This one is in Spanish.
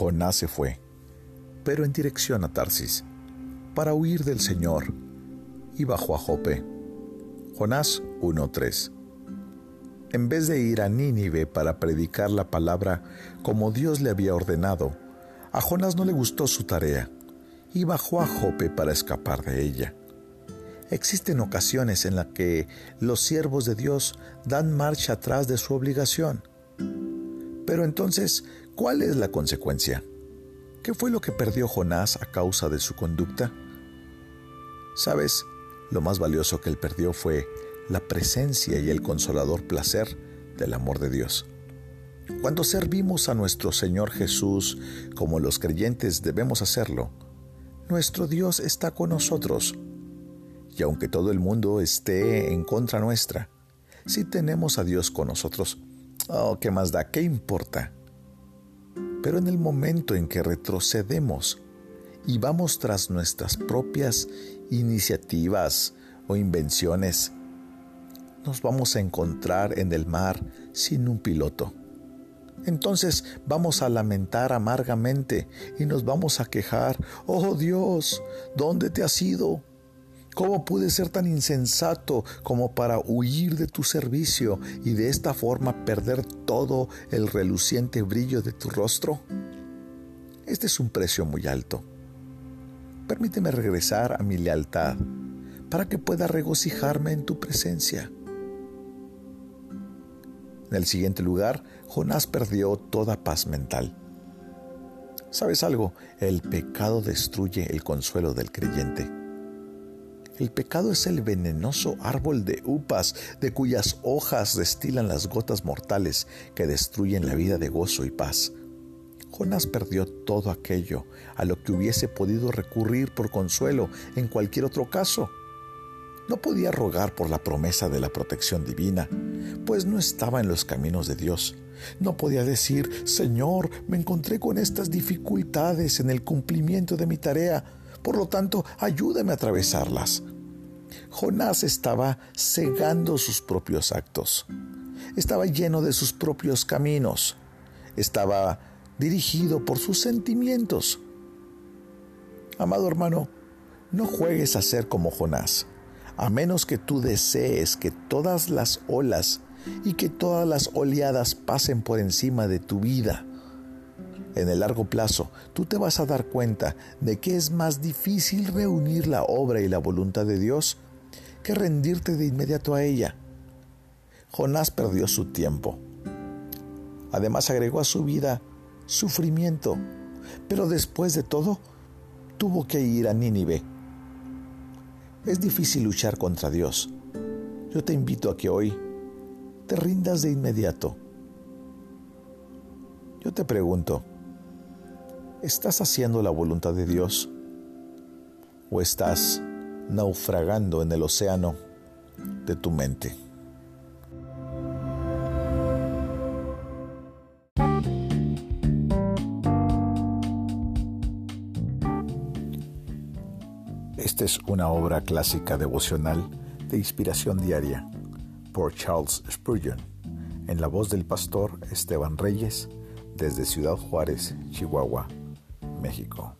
Jonás se fue, pero en dirección a Tarsis, para huir del Señor, y bajó a Jope. Jonás 1.3 En vez de ir a Nínive para predicar la palabra como Dios le había ordenado, a Jonás no le gustó su tarea y bajó a Jope para escapar de ella. Existen ocasiones en las que los siervos de Dios dan marcha atrás de su obligación. Pero entonces, ¿cuál es la consecuencia? ¿Qué fue lo que perdió Jonás a causa de su conducta? Sabes, lo más valioso que él perdió fue la presencia y el consolador placer del amor de Dios. Cuando servimos a nuestro Señor Jesús como los creyentes debemos hacerlo, nuestro Dios está con nosotros y aunque todo el mundo esté en contra nuestra, si tenemos a Dios con nosotros, oh, ¿qué más da? ¿Qué importa? Pero en el momento en que retrocedemos y vamos tras nuestras propias iniciativas o invenciones, nos vamos a encontrar en el mar sin un piloto. Entonces vamos a lamentar amargamente y nos vamos a quejar, oh Dios, ¿dónde te has ido? ¿Cómo pude ser tan insensato como para huir de tu servicio y de esta forma perder todo el reluciente brillo de tu rostro? Este es un precio muy alto. Permíteme regresar a mi lealtad para que pueda regocijarme en tu presencia. En el siguiente lugar, Jonás perdió toda paz mental. ¿Sabes algo? El pecado destruye el consuelo del creyente. El pecado es el venenoso árbol de upas de cuyas hojas destilan las gotas mortales que destruyen la vida de gozo y paz. Jonás perdió todo aquello a lo que hubiese podido recurrir por consuelo en cualquier otro caso. No podía rogar por la promesa de la protección divina, pues no estaba en los caminos de Dios. No podía decir, Señor, me encontré con estas dificultades en el cumplimiento de mi tarea, por lo tanto, ayúdame a atravesarlas. Jonás estaba cegando sus propios actos. Estaba lleno de sus propios caminos. Estaba dirigido por sus sentimientos. Amado hermano, no juegues a ser como Jonás, a menos que tú desees que todas las olas y que todas las oleadas pasen por encima de tu vida. En el largo plazo, tú te vas a dar cuenta de que es más difícil reunir la obra y la voluntad de Dios que rendirte de inmediato a ella. Jonás perdió su tiempo. Además agregó a su vida sufrimiento, pero después de todo tuvo que ir a Nínive. Es difícil luchar contra Dios. Yo te invito a que hoy te rindas de inmediato. Yo te pregunto, ¿estás haciendo la voluntad de Dios? ¿O estás naufragando en el océano de tu mente. Esta es una obra clásica devocional de inspiración diaria por Charles Spurgeon, en la voz del pastor Esteban Reyes, desde Ciudad Juárez, Chihuahua, México.